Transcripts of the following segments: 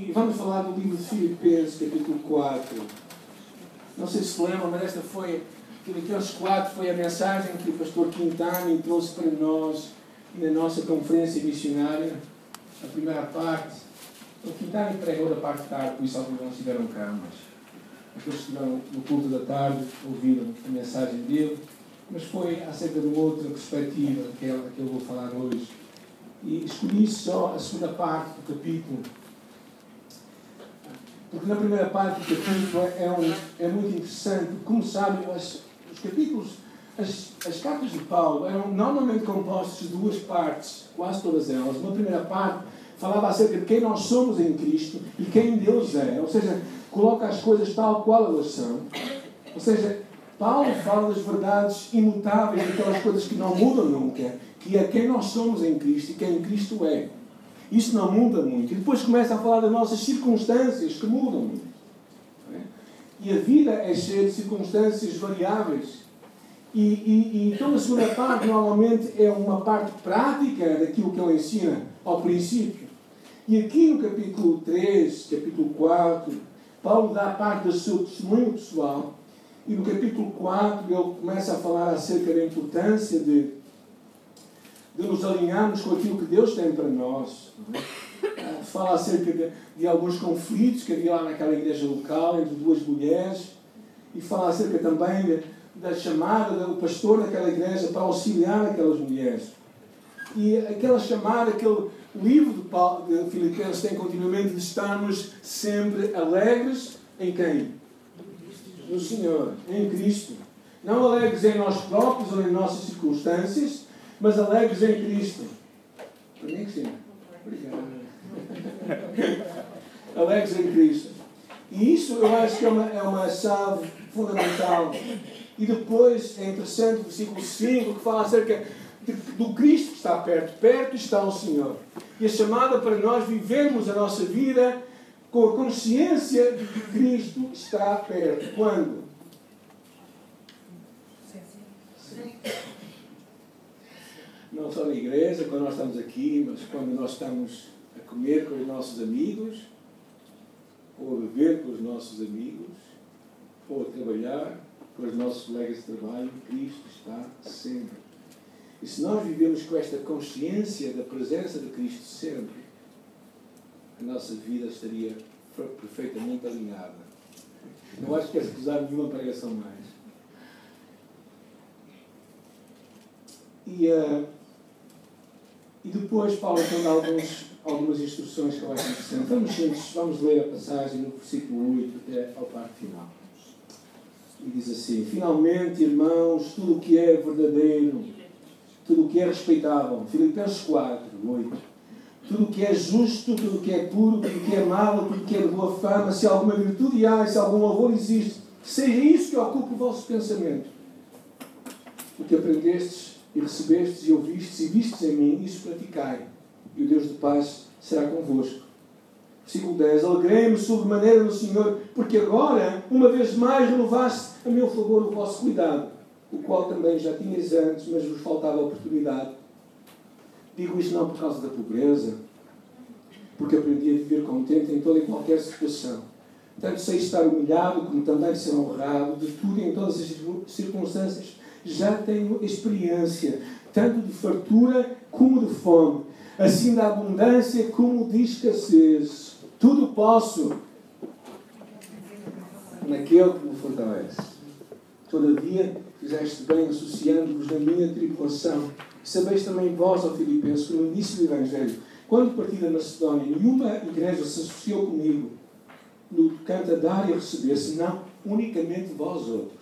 E vamos falar do livro de Filipenses, capítulo 4. Não sei se se lembram, mas esta foi, Filipenses 4 foi a mensagem que o pastor Quintana trouxe para nós na nossa conferência missionária, a primeira parte. O Quintana pregou da parte de tarde, por isso alguns não estiveram cá, mas aqueles que estiveram no culto da tarde ouviram a mensagem dele, mas foi acerca de uma outra perspectiva, aquela que eu vou falar hoje. E escolhi só a segunda parte do capítulo, porque na primeira parte do capítulo é, um, é muito interessante, como sabem, os capítulos, as, as cartas de Paulo eram normalmente compostas de duas partes, quase todas elas. Uma primeira parte falava acerca de quem nós somos em Cristo e quem Deus é, ou seja, coloca as coisas tal qual elas são. Ou seja, Paulo fala das verdades imutáveis, aquelas coisas que não mudam nunca, que é quem nós somos em Cristo e quem Cristo é. Isso não muda muito. E depois começa a falar das nossas circunstâncias que mudam muito. É? E a vida é cheia de circunstâncias variáveis. E, e, e então a segunda parte normalmente é uma parte prática daquilo que ele ensina ao princípio. E aqui no capítulo 3, capítulo 4, Paulo dá parte do seu testemunho pessoal. E no capítulo 4 ele começa a falar acerca da importância de de nos alinharmos com aquilo que Deus tem para nós. É? Fala acerca de, de, alguns conflitos que havia lá naquela igreja local entre duas mulheres e fala acerca também da chamada do pastor daquela igreja para auxiliar aquelas mulheres. E aquela chamada, aquele livro de, Paulo, de Filipenses tem continuamente de estarmos sempre alegres em quem? No Senhor, em Cristo. Não alegres em nós próprios ou em nossas circunstâncias, mas alegres em Cristo. Para mim que sim. Obrigado. alegres em Cristo. E isso eu acho que é uma, é uma chave fundamental. E depois é interessante o versículo 5 que fala acerca de, do Cristo que está perto. Perto está o Senhor. E a chamada para nós vivermos a nossa vida com a consciência de que Cristo está perto. Quando? Não só na igreja, quando nós estamos aqui, mas quando nós estamos a comer com os nossos amigos, ou a beber com os nossos amigos, ou a trabalhar com os nossos colegas de trabalho, Cristo está sempre. E se nós vivemos com esta consciência da presença de Cristo sempre, a nossa vida estaria perfeitamente alinhada. Não acho que é usar nenhuma pregação mais. E uh, e depois Paulo tem alguns, algumas instruções que eu acho. Vamos, vamos ler a passagem no versículo 8 até ao parte final. E diz assim: Finalmente, irmãos, tudo o que é verdadeiro, tudo o que é respeitável. Filipenses 4, 8. Tudo o que é justo, tudo o que é puro, tudo o que é amável, tudo o que é de boa fama, se alguma virtude há, se algum louvor existe, seja isso que ocupe o vosso pensamento. O que aprendestes e recebestes e ouvistes e vistes em mim, isso praticai, e o Deus de paz será convosco. Versículo 10: Alegrei-me sobremaneira no Senhor, porque agora, uma vez mais, renovaste a meu favor o vosso cuidado, o qual também já tinhas antes, mas vos faltava oportunidade. Digo isto não por causa da pobreza, porque aprendi a viver contente em toda e qualquer situação. Tanto sei estar humilhado, como também ser honrado, de tudo e em todas as circunstâncias já tenho experiência, tanto de fartura como de fome, assim da abundância como de escassez. Tudo posso naquele que me fortalece. Todavia, fizeste bem associando-vos na minha tribulação. Sabeis também vós, ó Filipenses, que no início do Evangelho, quando parti da Macedónia, nenhuma igreja se associou comigo no canto a dar e receber, senão unicamente vós outros.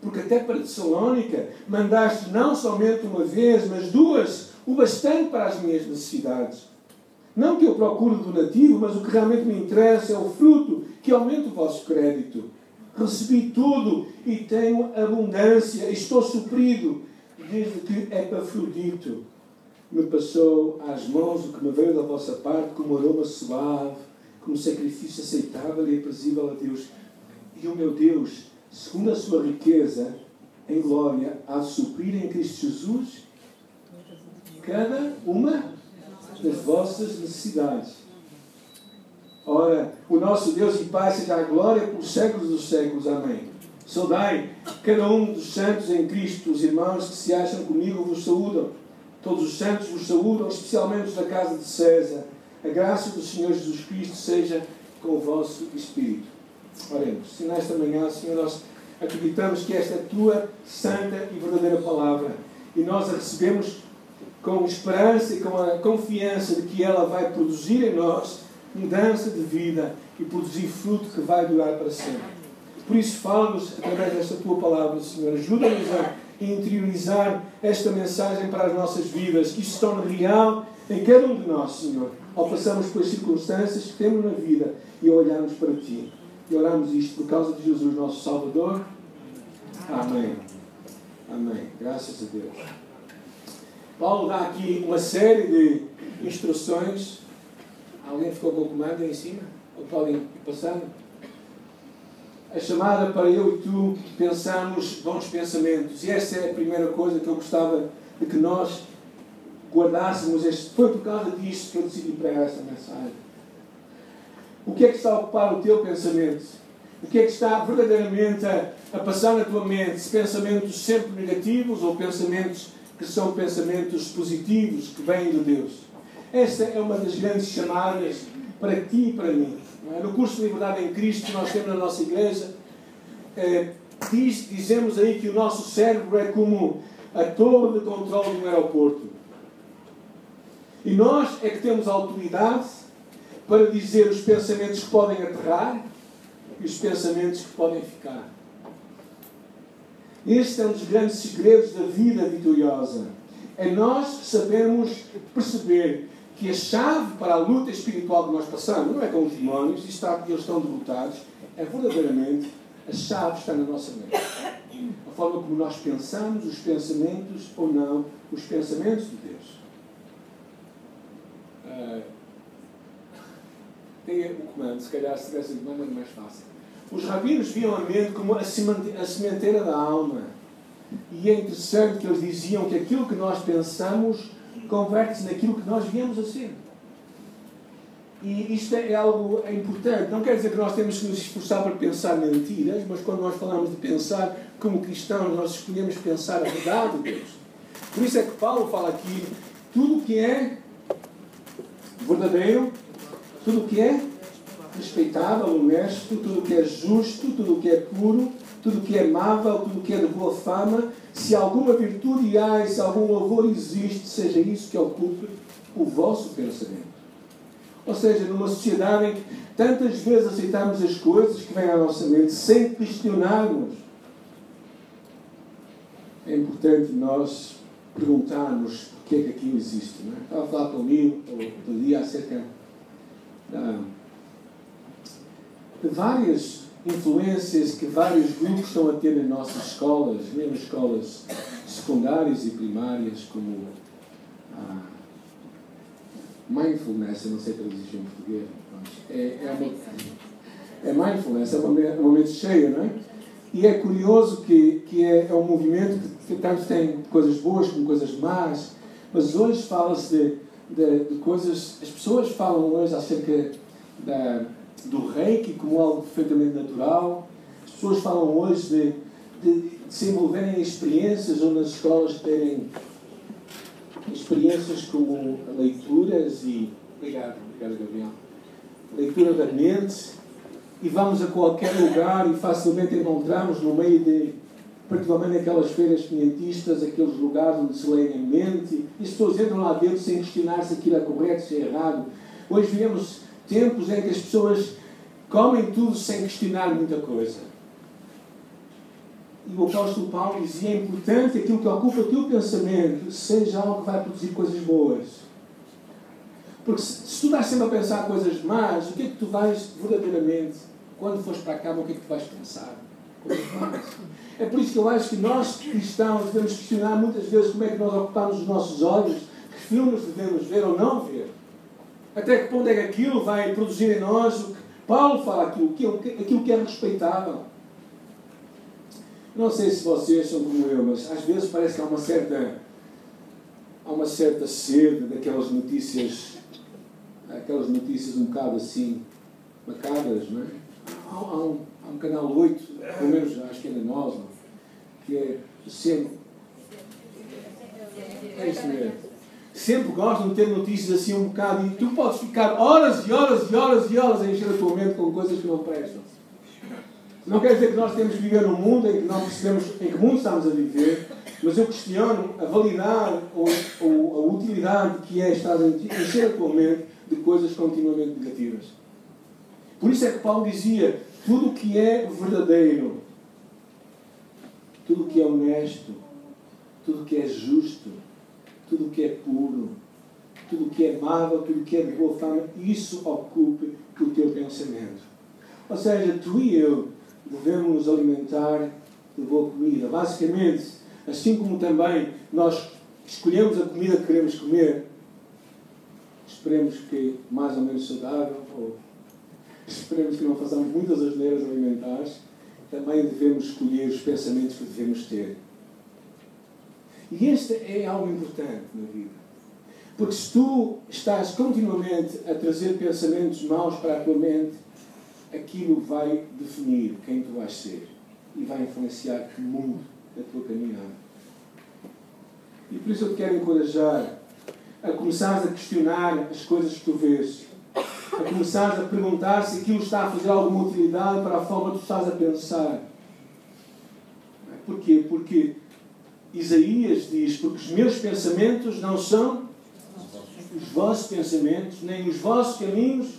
Porque até para Tessalónica mandaste não somente uma vez, mas duas, o bastante para as minhas necessidades. Não que eu procure donativo, mas o que realmente me interessa é o fruto que aumenta o vosso crédito. Recebi tudo e tenho abundância, estou suprido, desde que Epafrodito me passou às mãos o que me veio da vossa parte como aroma suave, como sacrifício aceitável e aprazível a Deus. E o meu Deus segundo a sua riqueza em glória, a suprir em Cristo Jesus cada uma das vossas necessidades. o nosso Deus e Pai seja a glória pelos séculos dos séculos. Amém. Saudai cada um dos santos em Cristo, os irmãos que se acham comigo vos saúdam. Todos os santos vos saúdam, especialmente os da casa de César. A graça do Senhor Jesus Cristo seja com o vosso Espírito. Oremos. Se nesta manhã, Senhor, nós acreditamos que esta é tua santa e verdadeira palavra e nós a recebemos com esperança e com a confiança de que ela vai produzir em nós mudança de vida e produzir fruto que vai durar para sempre. Por isso, fala-nos através desta tua palavra, Senhor. Ajuda-nos a interiorizar esta mensagem para as nossas vidas, que isto se torne real em cada um de nós, Senhor, ao passarmos pelas circunstâncias que temos na vida e olharmos para Ti. E oramos isto por causa de Jesus, nosso Salvador. Amém. Amém. Graças a Deus. Paulo dá aqui uma série de instruções. Alguém ficou com o comando aí em cima? Ou podem passando? A chamada para eu e tu pensarmos bons pensamentos. E essa é a primeira coisa que eu gostava de que nós guardássemos. Este, foi por causa disto que eu decidi pregar esta mensagem. O que é que está a ocupar o teu pensamento? O que é que está verdadeiramente a, a passar na tua mente? Se pensamentos sempre negativos ou pensamentos que são pensamentos positivos que vêm de Deus. Esta é uma das grandes chamadas para ti e para mim. É? No curso de Liberdade em Cristo que nós temos na nossa igreja, é, diz, dizemos aí que o nosso cérebro é como a torre de controle de um aeroporto. E nós é que temos autoridade para dizer os pensamentos que podem aterrar e os pensamentos que podem ficar. Este é um dos grandes segredos da vida vitoriosa. É nós sabermos perceber que a chave para a luta espiritual que nós passamos não é com os demónios, e está, eles estão derrotados, é verdadeiramente a chave está na nossa mente. A forma como nós pensamos, os pensamentos ou não, os pensamentos de Deus. Uh, tem o comando, se calhar se tivesse o comando é mais fácil. Os rabinos viam a mente como a sementeira da alma. E é interessante que eles diziam que aquilo que nós pensamos converte-se naquilo que nós viemos a ser. E isto é algo importante. Não quer dizer que nós temos que nos esforçar para pensar mentiras, mas quando nós falamos de pensar como cristãos, nós escolhemos pensar a verdade de Deus. Por isso é que Paulo fala aqui: tudo que é verdadeiro, tudo que é respeitável, honesto, tudo que é justo, tudo que é puro, tudo que é amável, tudo que é de boa fama, se alguma virtude há e se algum louvor existe, seja isso que ocupe o vosso pensamento. Ou seja, numa sociedade em que tantas vezes aceitamos as coisas que vêm à nossa mente sem questionarmos, é importante nós perguntarmos porque é que aquilo existe. Não é? Estava a falar comigo outro dia acerca da várias influências que vários grupos estão a ter nas nossas escolas, mesmo escolas secundárias e primárias, como a mindfulness, eu não sei traduzir em português, é, é, uma, é mindfulness, é um momento, um momento cheio, não é? E é curioso que, que é, é um movimento que, que tanto tem coisas boas como coisas más, mas hoje fala-se de, de, de coisas, as pessoas falam hoje acerca da do reiki como algo perfeitamente natural. As pessoas falam hoje de, de, de se envolverem em experiências ou nas escolas terem experiências como leituras e. Obrigado, obrigado, Gabriel. Leitura da mente. E vamos a qualquer lugar e facilmente encontramos no meio de, particularmente aquelas feiras pimentistas, aqueles lugares onde se leem a mente, e as pessoas entram lá dentro sem questionar se aquilo é correto, se é errado. Hoje vivemos tempos em que as pessoas comem tudo sem questionar muita coisa. E o apóstolo Paulo dizia: é importante aquilo que ocupa o teu pensamento seja algo que vai produzir coisas boas. Porque se, se tu estás sempre a pensar coisas más, o que é que tu vais verdadeiramente, quando fores para cama, o que é que tu vais pensar? É por isso que eu acho que nós cristãos devemos questionar muitas vezes como é que nós ocupamos os nossos olhos, que filmes devemos ver ou não ver. Até que ponto é que aquilo vai produzir em nós o que Paulo fala aquilo aquilo que é respeitável. Não sei se vocês são como eu, mas às vezes parece que há uma certa, há uma certa sede daquelas notícias, aquelas notícias um bocado assim, macabras, não é? Há, há, um, há um canal 8, pelo menos acho que é da nós, que é sempre. É isso mesmo. Sempre gostam de ter notícias assim um bocado e tu podes ficar horas e horas e horas e horas a encher a tua mente com coisas que não prestam. Não quer dizer que nós temos que viver num mundo em que não percebemos em que mundo estamos a viver, mas eu questiono a validade ou, ou a utilidade que é estar a encher a tua mente de coisas continuamente negativas. Por isso é que Paulo dizia: tudo que é verdadeiro, tudo que é honesto, tudo que é justo, tudo que é puro, tudo que é amável, tudo que é de boa fama, isso ocupe o teu pensamento. Ou seja, tu e eu devemos nos alimentar de boa comida. Basicamente, assim como também nós escolhemos a comida que queremos comer, esperemos que mais ou menos saudável, ou esperemos que não façamos muitas asneiras alimentares, também devemos escolher os pensamentos que devemos ter. E este é algo importante na vida. Porque se tu estás continuamente a trazer pensamentos maus para a tua mente, aquilo vai definir quem tu vais ser e vai influenciar muito a tua caminhada. E por isso eu te quero encorajar a começares a questionar as coisas que tu vês, a começares a perguntar se aquilo está a fazer alguma utilidade para a forma que tu estás a pensar. Porquê? Porque Isaías diz: Porque os meus pensamentos não são os vossos pensamentos, nem os vossos caminhos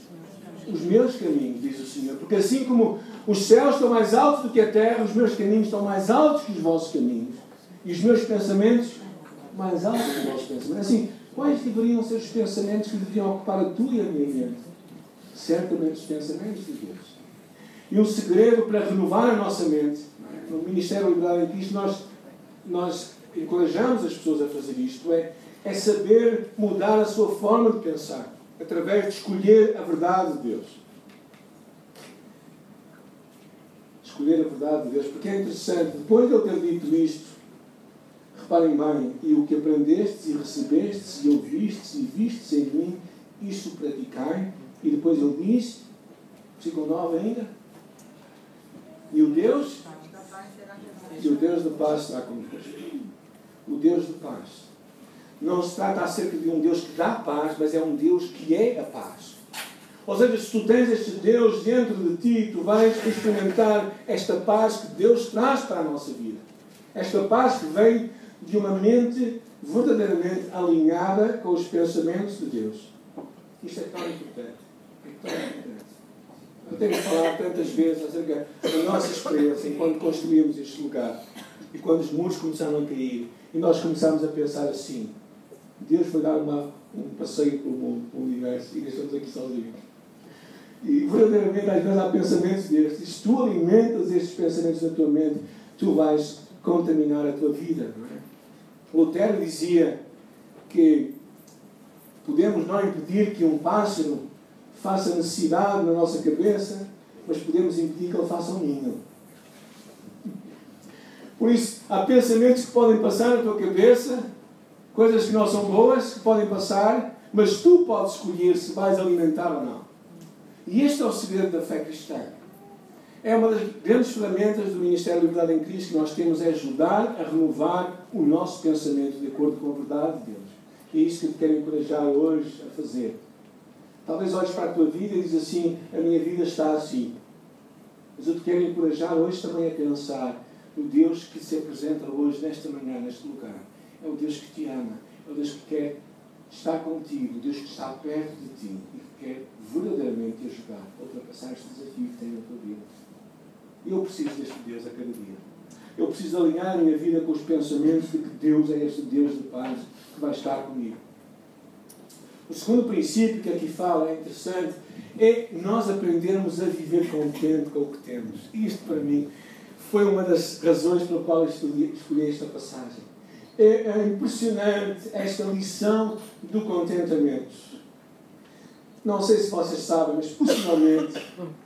os meus caminhos, diz o Senhor. Porque assim como os céus estão mais altos do que a terra, os meus caminhos estão mais altos que os vossos caminhos. E os meus pensamentos mais altos que os vossos pensamentos. Assim, quais deveriam ser os pensamentos que deveriam ocupar a tua e a minha mente? Certamente os pensamentos de Deus. E um segredo para renovar a nossa mente, no Ministério Liberal Cristo, nós, nós encorajamos as pessoas a fazer isto, é, é saber mudar a sua forma de pensar através de escolher a verdade de Deus. Escolher a verdade de Deus, porque é interessante, depois de eu ter dito isto, reparem bem, e o que aprendestes e recebestes e ouvistes e vistes em mim, isso praticai, e depois ele diz, versículo 9 ainda, e o Deus, e o Deus da paz está connosco. O Deus de paz não se trata acerca de um Deus que dá paz, mas é um Deus que é a paz. Ou seja, se tu tens este Deus dentro de ti, tu vais experimentar esta paz que Deus traz para a nossa vida. Esta paz que vem de uma mente verdadeiramente alinhada com os pensamentos de Deus. Isto é tão importante. É tão importante. Eu tenho falado tantas vezes acerca da nossa experiência enquanto construímos este lugar e quando os muros começaram a cair e nós começámos a pensar assim: Deus foi dar uma, um passeio pelo mundo, pelo universo, e estamos aqui sozinhos. E verdadeiramente, às vezes, há pensamentos destes. Se tu alimentas estes pensamentos na tua mente, tu vais contaminar a tua vida. Não é? Lutero dizia que podemos não impedir que um pássaro faça necessidade na nossa cabeça, mas podemos impedir que ele faça um ninho. Por isso, há pensamentos que podem passar na tua cabeça coisas que não são boas, que podem passar, mas tu podes escolher se vais alimentar ou não. E este é o segredo da fé cristã. É uma das grandes ferramentas do Ministério da Liberdade em Cristo que nós temos, é ajudar a renovar o nosso pensamento de acordo com a verdade de Deus. E é isso que eu te quero encorajar hoje a fazer. Talvez olhes para a tua vida e dizes assim, a minha vida está assim. Mas eu te quero encorajar hoje também a pensar no Deus que se apresenta hoje, nesta manhã, neste lugar é o Deus que te ama, é o Deus que quer estar contigo, o Deus que está perto de ti e que quer verdadeiramente te ajudar a ultrapassar este desafio que tem na tua vida. Eu preciso deste Deus a cada dia. Eu preciso alinhar a minha vida com os pensamentos de que Deus é este Deus de paz que vai estar comigo. O segundo princípio que aqui fala é interessante, é nós aprendermos a viver contente com o que temos. Isto para mim foi uma das razões pela qual eu escolhi esta passagem é, é impressionante esta lição do contentamento. Não sei se vocês sabem, mas possivelmente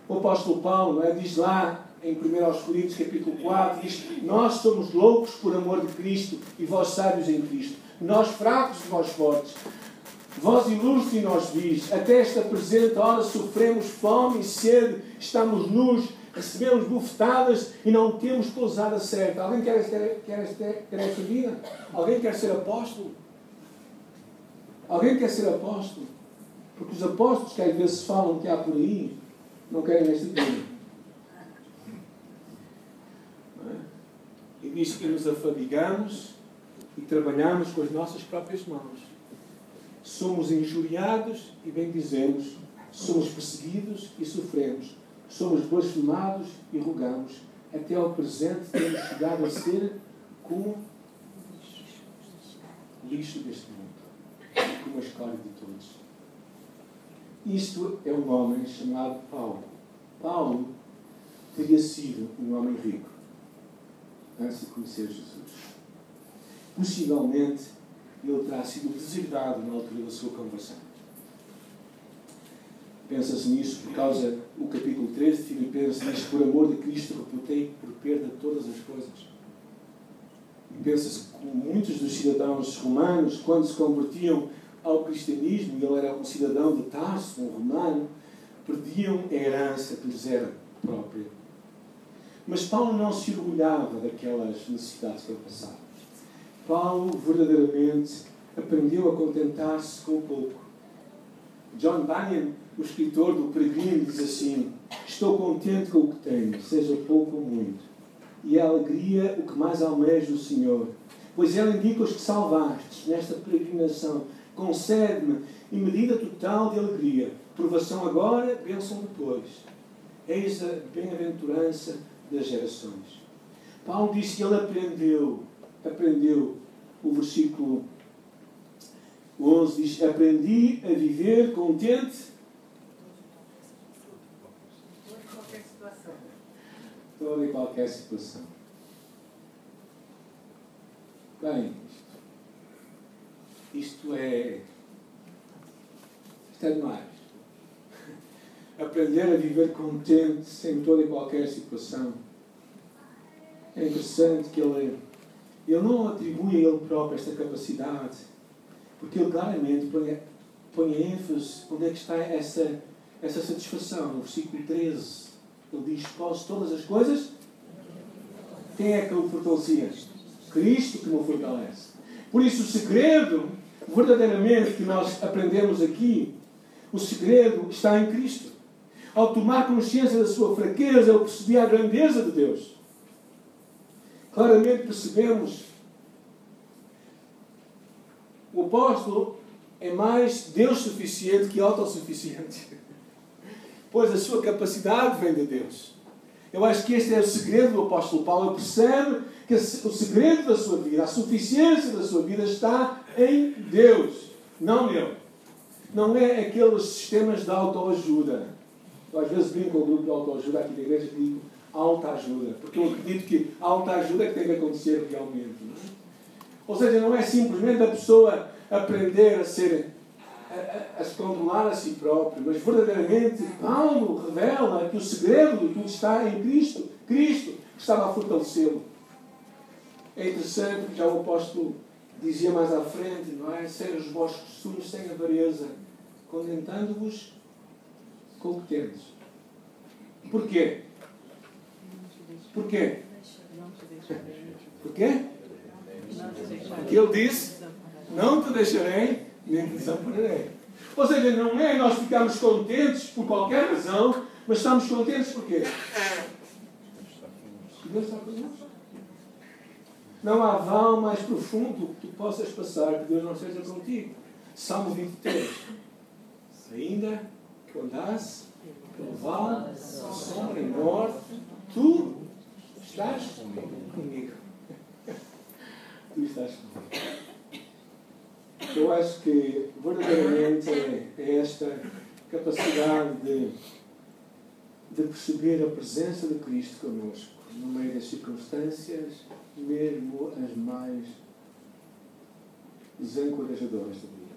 o apóstolo Paulo é, diz lá em 1 Coríntios capítulo 4, diz nós somos loucos por amor de Cristo e vós sábios em Cristo. Nós fracos e vós fortes. Vós ilustre nós vis, até esta presente hora sofremos fome e sede, estamos nus, recebemos bufetadas e não temos pousada certa. Alguém quer, quer, quer, quer esta vida? Alguém quer ser apóstolo? Alguém quer ser apóstolo? Porque os apóstolos que às vezes falam que há por aí, não querem esta vida. É? E diz que nos afadigamos e trabalhamos com as nossas próprias mãos. Somos injuriados e bendizemos, somos perseguidos e sofremos, somos blasfemados e rogamos. Até ao presente temos chegado a ser como lixo deste mundo, como a escória de todos. Isto é um homem chamado Paulo. Paulo teria sido um homem rico antes de conhecer Jesus. Possivelmente ele terá sido deserdado na altura da sua conversão. Pensa-se nisso por causa do capítulo 13 de Filipenses diz por amor de Cristo reputei por perda todas as coisas. E pensa-se que muitos dos cidadãos romanos, quando se convertiam ao cristianismo, e ele era um cidadão de Tarso, um romano, perdiam a herança que lhes era própria. Mas Paulo não se orgulhava daquelas necessidades que ele passava. Paulo verdadeiramente aprendeu a contentar-se com o pouco. John Bunyan, o escritor do Peregrino, diz assim: Estou contente com o que tenho, seja pouco ou muito. E é a alegria o que mais almeja o Senhor. Pois Ele indica os que salvastes nesta peregrinação concede-me em medida total de alegria. Provação agora, bênção depois. Eis a bem-aventurança das gerações. Paulo disse que ele aprendeu, aprendeu, o versículo 11 diz: Aprendi a viver contente. Toda e qualquer situação. Bem, isto é. Isto é demais. Aprender a viver contente em toda e qualquer situação. É interessante que ele, ele não atribui a ele próprio esta capacidade, porque ele claramente põe, põe ênfase onde é que está essa, essa satisfação. No versículo 13, ele diz: Posso todas as coisas? Quem é que o fortalecia? Cristo que me fortalece. Por isso, o segredo verdadeiramente que nós aprendemos aqui, o segredo está em Cristo. Ao tomar consciência da sua fraqueza, eu percebi a grandeza de Deus. Claramente percebemos o apóstolo é mais Deus suficiente que autossuficiente. Pois a sua capacidade vem de Deus. Eu acho que este é o segredo do apóstolo Paulo. Ele percebe que o segredo da sua vida, a suficiência da sua vida está em Deus, não nele. Não é aqueles sistemas de autoajuda. Eu às vezes brinco com o grupo de autoajuda aqui da igreja e digo autoajuda, porque eu acredito que a autoajuda é que tem que acontecer realmente. É? Ou seja, não é simplesmente a pessoa aprender a ser a, a, a, se controlar a si próprio, mas verdadeiramente Paulo revela que o segredo de tudo está em Cristo. Cristo estava a fortalecê-lo. É interessante que já o apóstolo dizia mais à frente, não é? Ser os vossos costumes sem avareza, contentando-vos com o que tendes. Porquê? Porquê? Porquê? Porque ele disse: Não te deixarei, nem te desampararei. Ou seja, não é nós ficarmos contentes por qualquer razão, mas estamos contentes está connosco. Não há vão mais profundo que tu possas passar que Deus não seja contigo. Salmo 23. Ainda que andasse pelo vale, sombra e morte, tu estás comigo. tu estás comigo. Eu acho que verdadeiramente é, esta capacidade de, de perceber a presença de Cristo connosco no meio das circunstâncias mesmo as mais desencorajadoras da vida.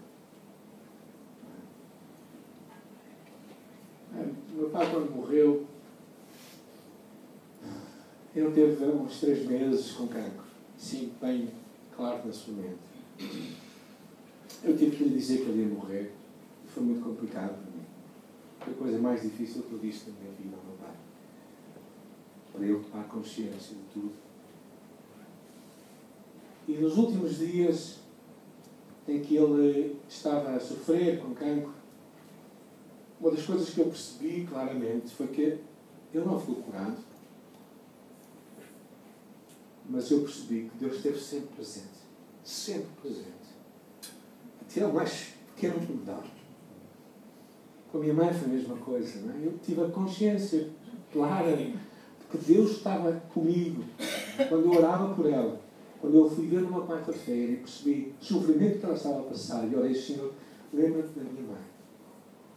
Meu pai, quando morreu, ele teve uns três meses com cancro. Sim, bem claro na sua mente. Eu tive que lhe dizer que ele ia morrer. Foi muito complicado para mim. Foi a coisa mais difícil que eu disse na minha vida ao meu pai. Para eu tomar consciência de tudo. E nos últimos dias em que ele estava a sofrer com cancro, uma das coisas que eu percebi claramente foi que ele não ficou curado, mas eu percebi que Deus esteve sempre presente. Sempre presente. Até o mais pequeno mudar. Com a minha mãe foi a mesma coisa. Não é? Eu tive a consciência clara de que Deus estava comigo quando eu orava por ela. Quando eu fui ver numa quarta-feira e percebi o sofrimento que ela estava a passar, e orei, Senhor, lembra-te da minha mãe.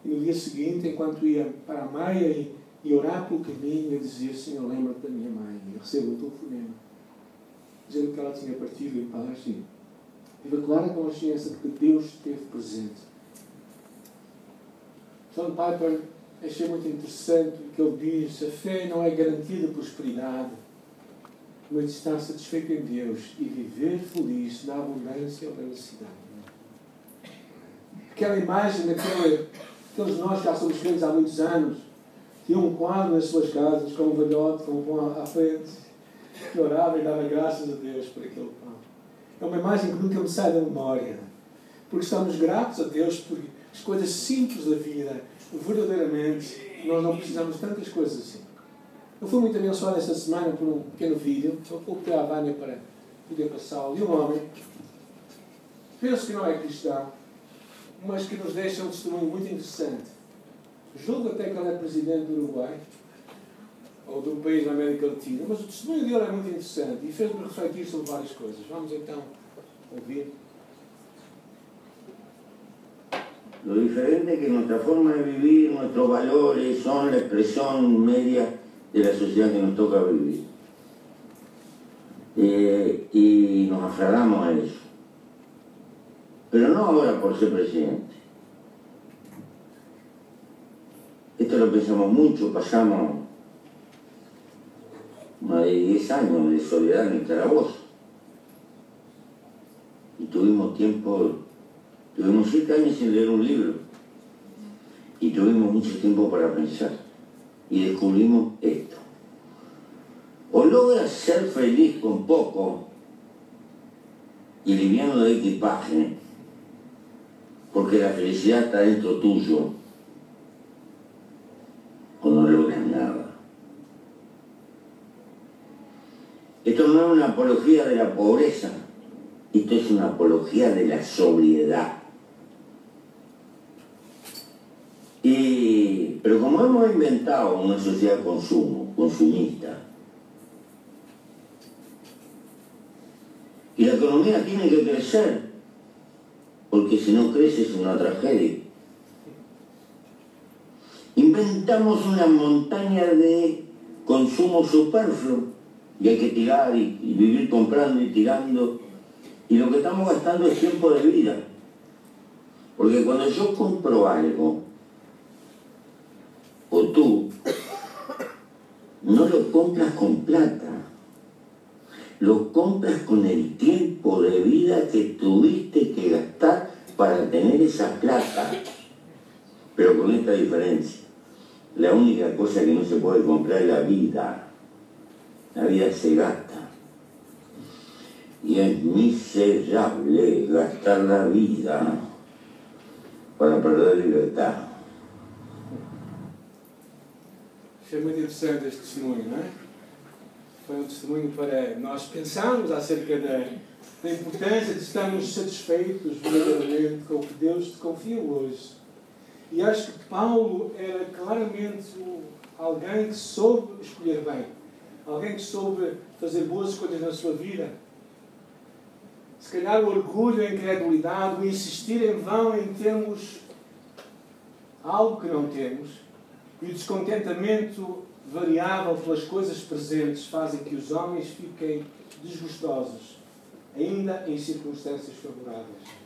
E no dia seguinte, enquanto ia para a Maia e, e orar pelo caminho, eu dizia, Senhor, lembra-te da minha mãe. E recebo o telefonema, dizendo que ela tinha partido em paz. E a clara consciência de que Deus esteve presente. John Piper achei muito interessante o que ele diz: a fé não é garantia de prosperidade, mas estar satisfeito em Deus e viver feliz na abundância ou na necessidade. Aquela imagem daquele, aqueles nós que já somos crentes há muitos anos, tinham um quadro nas suas casas com um velhote, com um pão à frente, que orava e dava graças a Deus por aquele pão. É uma imagem que nunca me sai da memória, porque estamos gratos a Deus por as coisas simples da vida, verdadeiramente, nós não precisamos de tantas coisas assim. Eu fui muito abençoado esta semana por um pequeno vídeo, vou pedir à Vânia para poder passá-lo, de um homem, penso que não é cristão, mas que nos deixa um testemunho muito interessante. Julgo até que ele é presidente do Uruguai, ou de um país da América Latina, mas o testemunho dele é muito interessante e fez-me refletir sobre várias coisas. Vamos então ouvir. Lo diferente que nuestra forma de vivir, nuestros valores son la expresión media de la sociedad que nos toca vivir. Eh, y nos aferramos a eso. Pero no ahora por ser presidente. Esto lo pensamos mucho, pasamos más de 10 años de soledad en Zaragoza. Y tuvimos tiempo, tuvimos 7 años sin leer un libro. Y tuvimos mucho tiempo para pensar. Y descubrimos esto. O logras ser feliz con poco y liviano de equipaje, porque la felicidad está dentro tuyo, o no logras nada. Esto no es una apología de la pobreza, esto es una apología de la sobriedad. Y, pero como hemos inventado una sociedad de consumo, consumista, y la economía tiene que crecer, porque si no crece es una tragedia. Inventamos una montaña de consumo superfluo y hay que tirar y, vivir comprando y tirando. Y lo que estamos gastando es tiempo de vida. Porque cuando yo compro algo, o tú, no lo compras con plata, lo compras con el tiempo de vida que tuviste que gastar para tener esa plata. Pero con esta diferencia, la única cosa que no se puede comprar es la vida. Vida se gasta. Y es miserable gastar la vida para perder libertad. Achei muito interessante este testemunho, não é? Foi um testemunho para nós pensarmos acerca da, da importância de estarmos satisfeitos verdadeiramente com o que Deus te confia hoje. E acho que Paulo era claramente alguém que soube escolher bem, alguém que soube fazer boas escolhas na sua vida. Se calhar o orgulho, a incredulidade, o insistir em vão em termos algo que não temos, e o descontentamento variável pelas coisas presentes fazem que os homens fiquem desgostosos, ainda em circunstâncias favoráveis.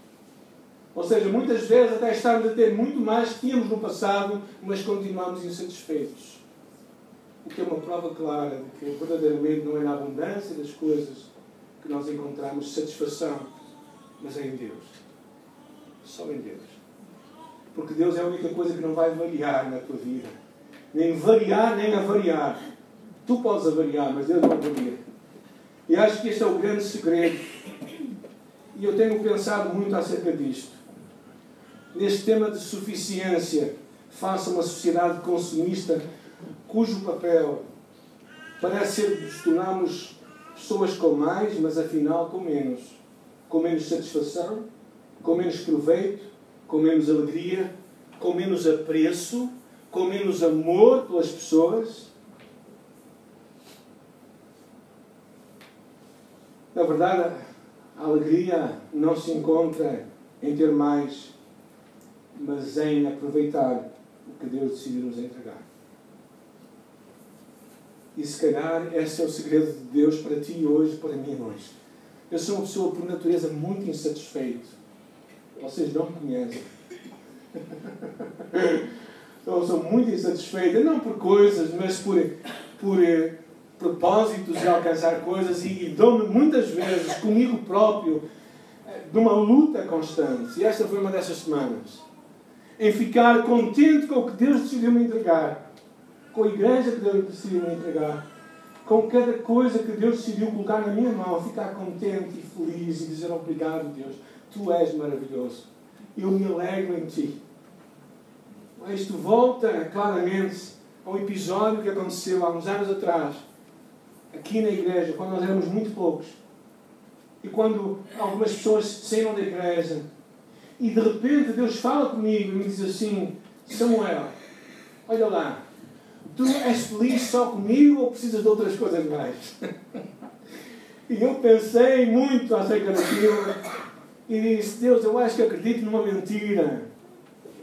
Ou seja, muitas vezes até estamos a ter muito mais que tínhamos no passado, mas continuamos insatisfeitos. O que é uma prova clara de que verdadeiramente não é na abundância das coisas que nós encontramos satisfação, mas é em Deus. Só em Deus. Porque Deus é a única coisa que não vai variar na tua vida. Nem variar, nem avariar. Tu podes avariar, mas Deus não varia. E acho que este é o grande segredo. E eu tenho pensado muito acerca disto. Neste tema de suficiência, face a uma sociedade consumista cujo papel parece ser de nos tornarmos pessoas com mais, mas afinal com menos. Com menos satisfação, com menos proveito, com menos alegria, com menos apreço, com menos amor pelas pessoas. Na verdade, a alegria não se encontra em ter mais, mas em aproveitar o que Deus decidiu nos entregar. E se calhar esse é o segredo de Deus para ti hoje, para mim hoje. Eu sou uma pessoa por natureza muito insatisfeito. Vocês não me conhecem. então, eu sou muito insatisfeito, não por coisas, mas por, por eh, propósitos de alcançar coisas e, e dou-me muitas vezes comigo próprio eh, de uma luta constante. E esta foi uma dessas semanas. Em ficar contente com o que Deus decidiu me entregar com a igreja que Deus decidiu entregar, com cada coisa que Deus decidiu colocar na minha mão, ficar contente e feliz e dizer obrigado, Deus, tu és maravilhoso. Eu me alegro em ti. Isto volta claramente ao episódio que aconteceu há uns anos atrás, aqui na igreja, quando nós éramos muito poucos. E quando algumas pessoas saíram da igreja e de repente Deus fala comigo e me diz assim: Samuel, olha lá, Tu és feliz só comigo ou precisas de outras coisas mais? e eu pensei muito acerca daquilo e disse: Deus, eu acho que acredito numa mentira.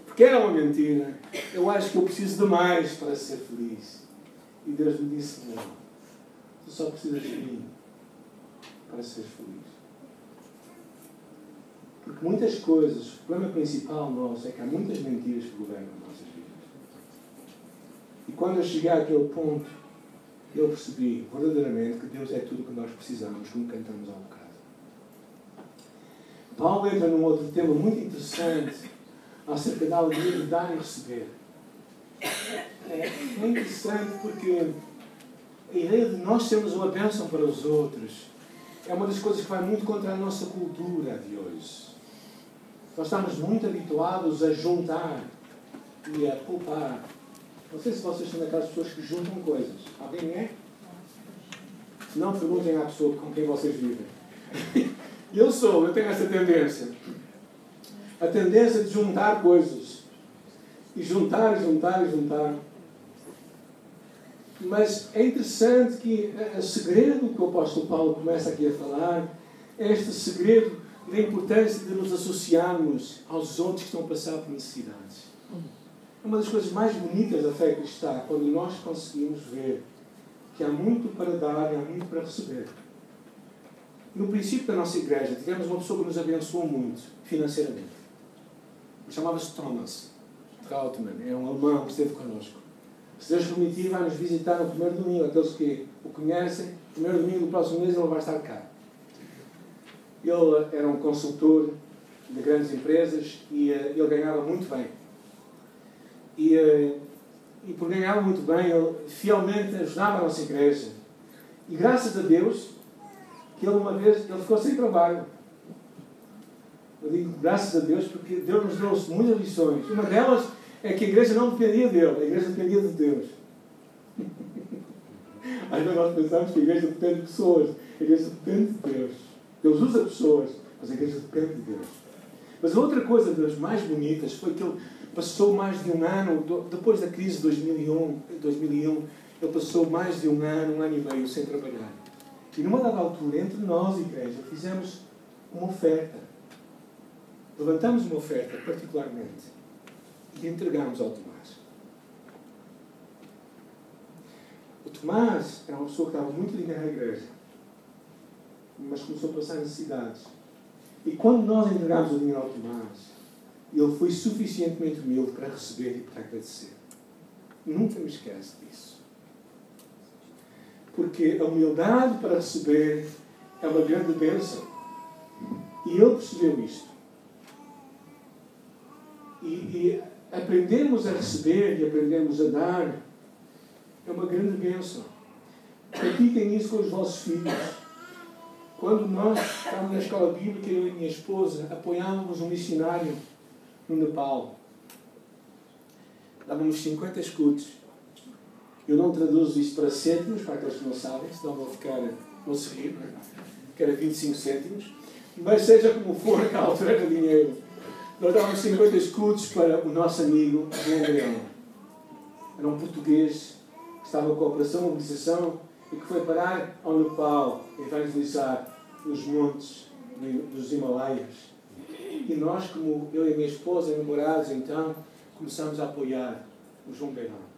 Porque era uma mentira. Eu acho que eu preciso de mais para ser feliz. E Deus me disse: Não, tu só precisas de mim para ser feliz. Porque muitas coisas, o problema principal nosso é que há muitas mentiras que governam nossas quando eu cheguei àquele ponto, eu percebi verdadeiramente que Deus é tudo o que nós precisamos, como cantamos há um bocado. Paulo entra num outro tema muito interessante acerca da alegria de dar e receber. É muito interessante porque a ideia de nós sermos uma bênção para os outros é uma das coisas que vai muito contra a nossa cultura de hoje. Nós estamos muito habituados a juntar e a poupar não sei se vocês são daquelas pessoas que juntam coisas. Alguém é? Não, perguntem à pessoa com quem vocês vivem. eu sou, eu tenho essa tendência. A tendência de juntar coisas. E juntar, juntar, juntar. Mas é interessante que o segredo que o apóstolo Paulo começa aqui a falar é este segredo da importância de nos associarmos aos outros que estão a passar por necessidades. Uma das coisas mais bonitas da fé cristã é quando nós conseguimos ver que há muito para dar e há muito para receber. No princípio da nossa igreja, tivemos uma pessoa que nos abençoou muito financeiramente. Chamava-se Thomas Trautmann, é um alemão que esteve connosco. Se Deus permitir, vai nos visitar no primeiro domingo. Aqueles que o conhecem, primeiro domingo do próximo mês ele vai estar cá. Ele era um consultor de grandes empresas e eh, ele ganhava muito bem e, eh, e por ganhar muito bem, ele fielmente ajudava a nossa igreja. E graças a Deus, que ele uma vez ele ficou sem trabalho. Eu digo graças a Deus porque Deus nos trouxe muitas lições. Uma delas é que a igreja não dependia dele, a igreja dependia de Deus. Às vezes nós pensamos que a igreja depende de pessoas, a igreja depende de Deus. Deus usa pessoas, mas a igreja depende de Deus. Mas outra coisa das mais bonitas foi que ele passou mais de um ano, depois da crise de 2001, 2001 ele passou mais de um ano, um ano e meio sem trabalhar. E numa dada altura, entre nós, igreja, fizemos uma oferta. Levantamos uma oferta, particularmente, e entregamos ao Tomás. O Tomás era uma pessoa que estava muito ligada à igreja, mas começou a passar necessidades. E quando nós entregámos o dinheiro ao Tomás, ele foi suficientemente humilde para receber e para agradecer. Nunca me esquece disso. Porque a humildade para receber é uma grande bênção. E ele percebeu isto. aprendermos a receber e aprendermos a dar é uma grande bênção. Pratiquem isso com os vossos filhos. Quando nós estávamos na escola bíblica, eu e minha esposa apoiávamos um missionário no Nepal. Dávamos 50 escudos. Eu não traduzo isto para cêntimos, para aqueles que não sabem, senão vão ficar, vão se rir, é? que era 25 cêntimos. Mas seja como for, naquela altura era dinheiro. Nós dávamos 50 escudos para o nosso amigo João. Era um português que estava com a Operação Mobilização e que foi parar ao Nepal evangelizar nos montes dos Himalaias. E nós, como eu e a minha esposa, namorados, então, começamos a apoiar o João Beirão.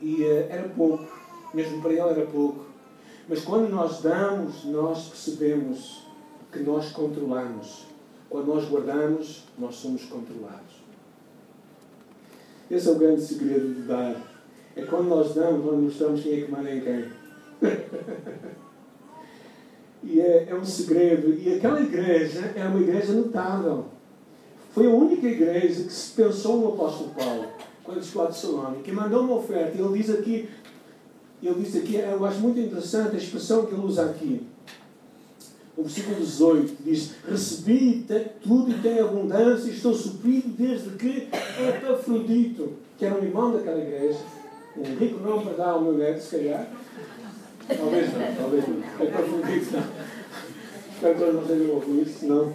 E uh, era pouco, mesmo para ele era pouco. Mas quando nós damos, nós percebemos que nós controlamos. Quando nós guardamos, nós somos controlados. Esse é o grande segredo de dar. É quando nós damos, nós mostramos quem é que manda em quem. e é, é um segredo. E aquela igreja é uma igreja notável. Foi a única igreja que se pensou no apóstolo Paulo, quando chegou a Tessalónica, que mandou uma oferta. Ele diz aqui, ele diz aqui, eu acho muito interessante a expressão que ele usa aqui. O versículo 18 diz: Recebi tudo e tenho abundância, e estou suprido desde que Epafrodito, que era um irmão daquela igreja, um rico não para dar ao meu neto, se calhar. Talvez não, talvez não. Epafrodito não. Espero que não tenham ouvido isso, não.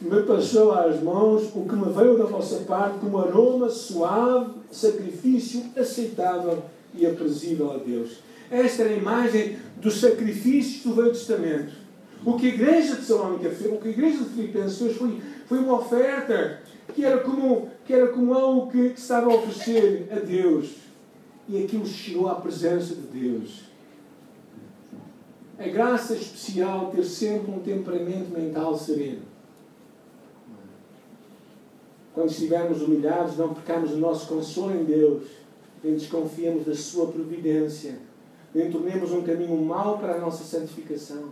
Me passou às mãos o que me veio da vossa parte como aroma suave, sacrifício aceitável e aprazível a Deus. Esta era a imagem dos sacrifícios do Velho Testamento. O que a igreja de Salónica fez, o que a igreja de Filipenses fez foi, foi uma oferta que era, como, que era como algo que, que estava a oferecer a Deus. E aquilo chegou à presença de Deus. É graça especial ter sempre um temperamento mental sereno. Quando estivermos humilhados, não pecamos o nosso consolo em Deus, nem desconfiamos da Sua providência nem tornemos um caminho mau para a nossa santificação.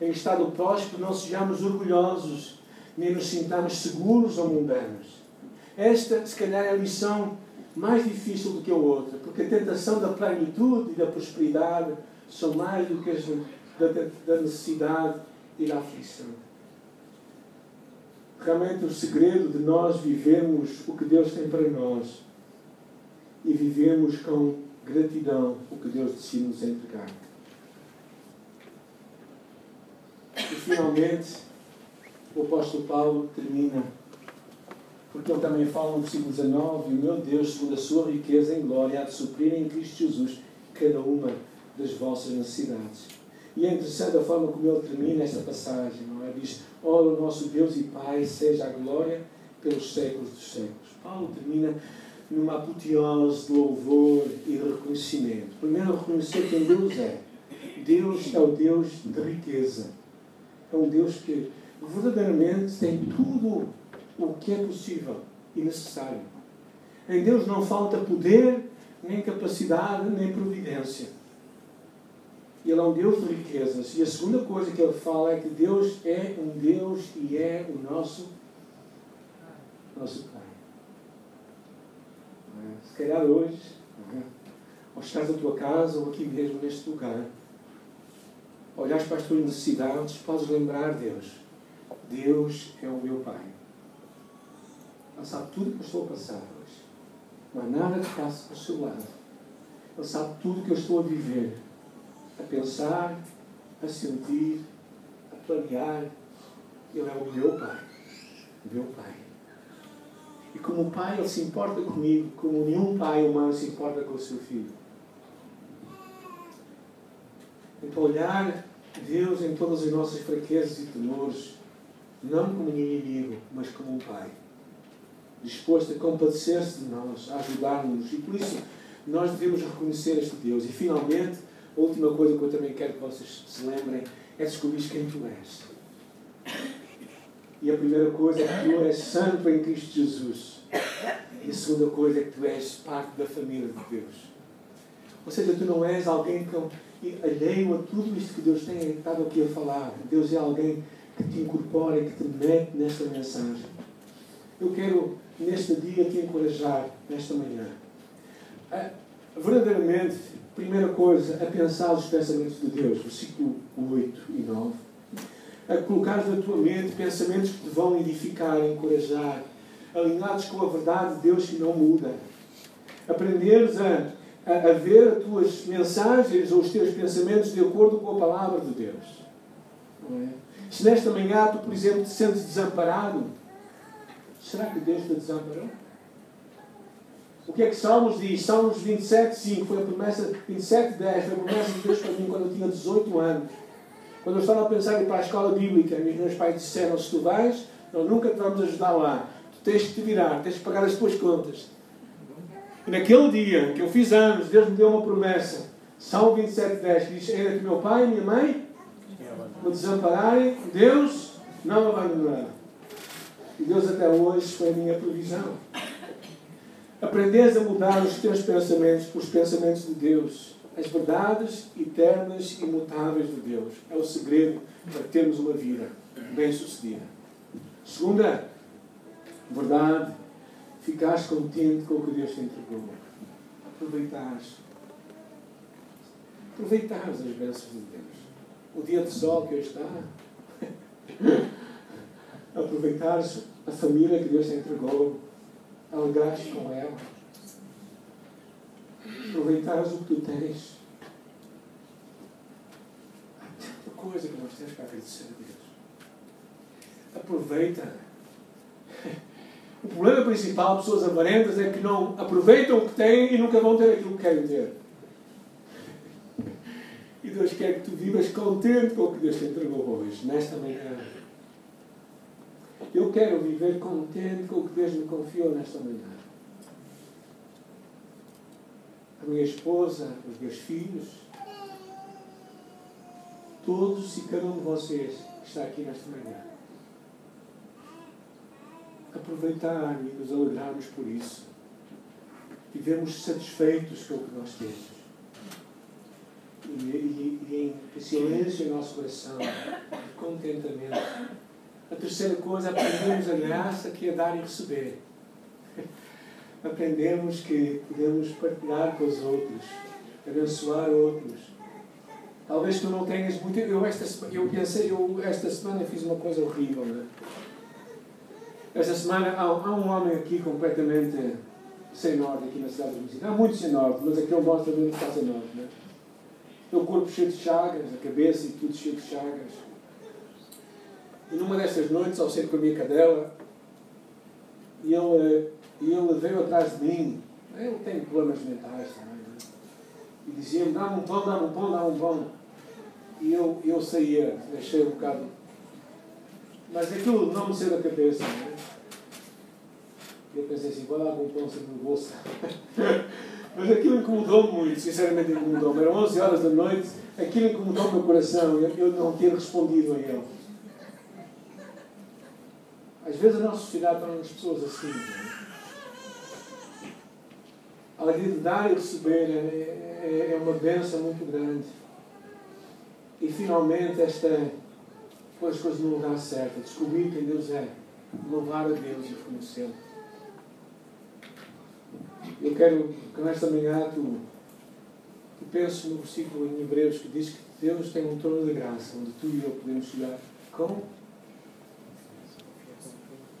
Em estado próspero, não sejamos orgulhosos, nem nos sintamos seguros ou mundanos. Esta, se calhar, é a lição mais difícil do que a outra, porque a tentação da plenitude e da prosperidade são mais do que as da, da necessidade e da aflição. Realmente, o segredo de nós vivermos o que Deus tem para nós e vivemos com gratidão o que Deus decide nos entregar. E finalmente, o apóstolo Paulo termina, porque ele também fala no versículo 19: O meu Deus, segundo a sua riqueza em glória, há de suprir em Cristo Jesus cada uma das vossas necessidades. E é interessante a forma como ele termina esta passagem, não é? Diz: Ora, o nosso Deus e Pai, seja a glória pelos séculos dos séculos. Paulo termina numa apoteose de louvor e reconhecimento. Primeiro, reconhecer quem Deus é. Deus é o Deus de riqueza. É um Deus que verdadeiramente tem tudo o que é possível e necessário. Em Deus não falta poder, nem capacidade, nem providência. Ele é um Deus de riquezas. E a segunda coisa que ele fala é que Deus é um Deus e é o nosso, nosso Pai. Se calhar hoje, ou estás na tua casa ou aqui mesmo neste lugar, olhas para as tuas necessidades, podes lembrar Deus. Deus é o meu Pai. Ele sabe tudo o que eu estou a passar hoje. Não há nada que passe ao seu lado. Ele sabe tudo o que eu estou a viver, a pensar, a sentir, a planear. Ele é o meu Pai. Meu Pai. E como pai, ele se importa comigo, como nenhum pai humano se importa com o seu filho. Então, olhar Deus em todas as nossas fraquezas e temores, não como um inimigo, mas como um pai. Disposto a compadecer-se de nós, a ajudar-nos. E por isso, nós devemos reconhecer este Deus. E, finalmente, a última coisa que eu também quero que vocês se lembrem é descobrir quem tu és. E a primeira coisa é que tu és santo em Cristo Jesus. E a segunda coisa é que tu és parte da família de Deus. Ou seja, tu não és alguém que alheio a tudo isto que Deus tem estado aqui a falar. Deus é alguém que te incorpora e que te mete nesta mensagem. Eu quero neste dia te encorajar, nesta manhã. A, verdadeiramente, primeira coisa, a pensar os pensamentos de Deus, versículo 8 e 9. A colocar na tua mente pensamentos que te vão edificar, encorajar, alinhados com a verdade de Deus que não muda. Aprenderes a, a, a ver as tuas mensagens ou os teus pensamentos de acordo com a palavra de Deus. É? Se nesta manhã tu, por exemplo, te sentes desamparado, será que Deus te desamparou? O que é que Salmos diz? Salmos 27, 5 foi a promessa, 27, 10 foi a promessa de Deus para mim quando eu tinha 18 anos. Quando eu estava a pensar em ir para a escola bíblica, meus pais disseram: se tu vais, nós nunca te vamos ajudar lá. Tu tens que te virar, tens que pagar as tuas contas. E naquele dia que eu fiz anos, Deus me deu uma promessa. Salmo 27, 10 diz: Ainda que meu pai e minha mãe me desampararem, Deus não me abandonará. E Deus até hoje foi a minha provisão. Aprendes a mudar os teus pensamentos por os pensamentos de Deus. As verdades eternas e imutáveis de Deus. É o segredo para termos uma vida bem-sucedida. Segunda verdade, ficares contente com o que Deus te entregou. Aproveitares. Aproveitares as bênçãos de Deus. O dia de sol que hoje está. Aproveitares a família que Deus te entregou. Alegrares com ela. Aproveitares o que tu tens. Há tanta coisa que nós temos para agradecer a Deus. Aproveita. O problema principal pessoas avarentas é que não aproveitam o que têm e nunca vão ter aquilo que querem ter. E Deus quer que tu vivas contente com o que Deus te entregou hoje, nesta manhã. Eu quero viver contente com o que Deus me confiou nesta manhã. A minha esposa, os meus filhos, todos e cada um de vocês que está aqui nesta manhã. Aproveitar e nos alegrarmos por isso. Vivemos satisfeitos com o que nós temos. E, e, e em silêncio em nosso coração, contentamento a terceira coisa, aprendemos a graça que é dar e receber. Aprendemos que podemos partilhar com os outros, abençoar outros. Talvez tu não tenhas muito. Eu, esta, eu pensei, eu esta semana fiz uma coisa horrível. Né? Esta semana há, há um homem aqui completamente sem norte aqui na cidade de Mesina. Há muitos sem norte, mas aqui eu mostro muito que está sem norte. Né? O corpo cheio de chagas, a cabeça e tudo cheio de chagas. E numa destas noites, ao ser com a minha cadela, ele, ele veio atrás de mim. Ele tem problemas mentais também. Né? E dizia-me: dá-me um pão, dá-me um pão, dá-me um pão. E eu, eu saía, deixei um bocado. Mas aquilo não me saiu da cabeça. Né? E eu pensei assim: vou dar um pão sem no bolso. Mas aquilo incomodou-me muito, sinceramente incomodou-me. Eram 11 horas da noite, aquilo incomodou o meu coração. Eu, eu não ter respondido a ele. Às vezes a nossa sociedade torna as pessoas assim. A alegria de dar e receber é, é, é uma benção muito grande. E finalmente esta pôr as coisas no lugar certo, descobrir quem Deus é, louvar a Deus e reconhecê-lo. Eu quero que nesta manhã tu, tu penses no versículo em Hebreus que diz que Deus tem um trono de graça onde tu e eu podemos chegar com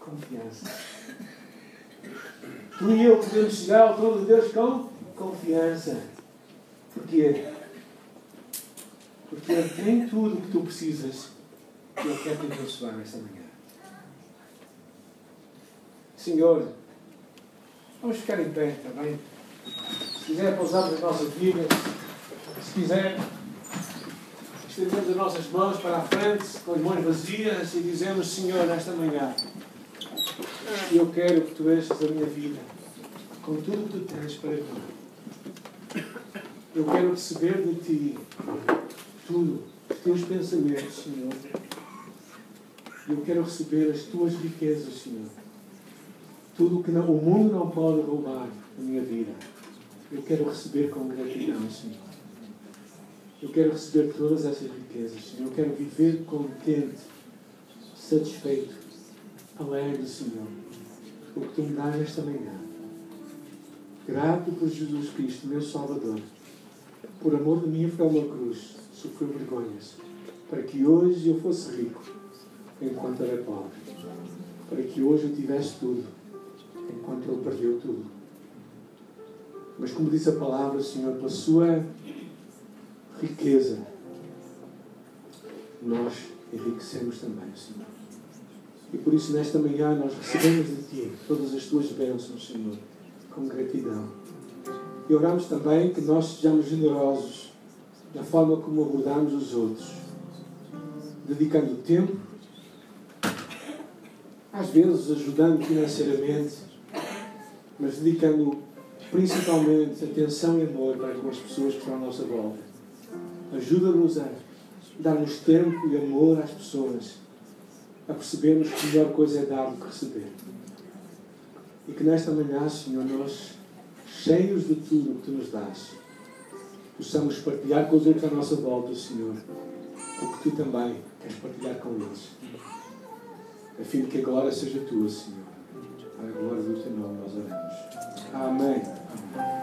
confiança. Tu e eu podemos chegar ao trono de Deus com confiança. Porquê? Porque Ele tem tudo o que tu precisas e Ele quer te abençoar nesta manhã. Senhor, vamos ficar em pé, bem? Se quiser pousar as nossas vidas, se quiser estendemos as nossas mãos para a frente, com as mãos vazias, e dizemos, Senhor, nesta manhã, e eu quero que tu enches a minha vida com tudo o que tu tens para mim. Eu quero receber de ti tudo, os teus pensamentos, Senhor. Eu quero receber as tuas riquezas, Senhor. Tudo o que não, o mundo não pode roubar na minha vida. Eu quero receber com gratidão, Senhor. Eu quero receber todas essas riquezas, Senhor. Eu quero viver contente, satisfeito, alegre, Senhor o que tu me dás esta manhã. Grato por Jesus Cristo, meu Salvador, por amor de mim foi uma cruz, sofreu vergonhas, para que hoje eu fosse rico, enquanto era pobre, para que hoje eu tivesse tudo, enquanto ele perdeu tudo. Mas como diz a palavra, Senhor, pela sua riqueza, nós enriquecemos também, Senhor. E por isso, nesta manhã, nós recebemos de Ti todas as Tuas bênçãos, Senhor, com gratidão. E oramos também que nós sejamos generosos na forma como abordamos os outros, dedicando tempo, às vezes ajudando financeiramente, mas dedicando principalmente atenção e amor para com as pessoas que estão à nossa volta. Ajuda-nos a dar-nos tempo e amor às pessoas, a percebermos que a melhor coisa é dar do que receber. E que nesta manhã, Senhor, nós, cheios de tudo que Tu nos dás, possamos partilhar com os outros à nossa volta, Senhor, o que Tu também queres partilhar com eles. A fim de que a glória seja Tua, Senhor. Para a glória do Teu nome nós oramos. Amém.